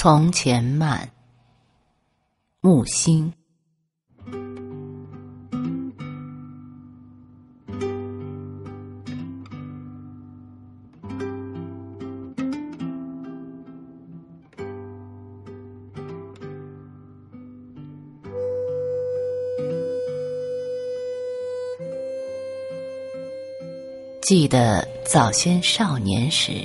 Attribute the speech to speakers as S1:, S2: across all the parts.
S1: 从前慢，木心。记得早先少年时，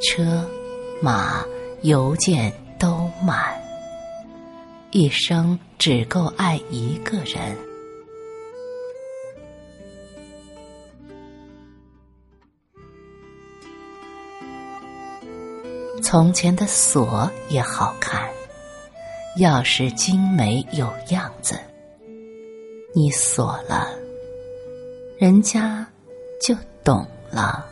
S1: 车、马、邮件都慢，一生只够爱一个人。从前的锁也好看，钥匙精美有样子，你锁了，人家。就懂了。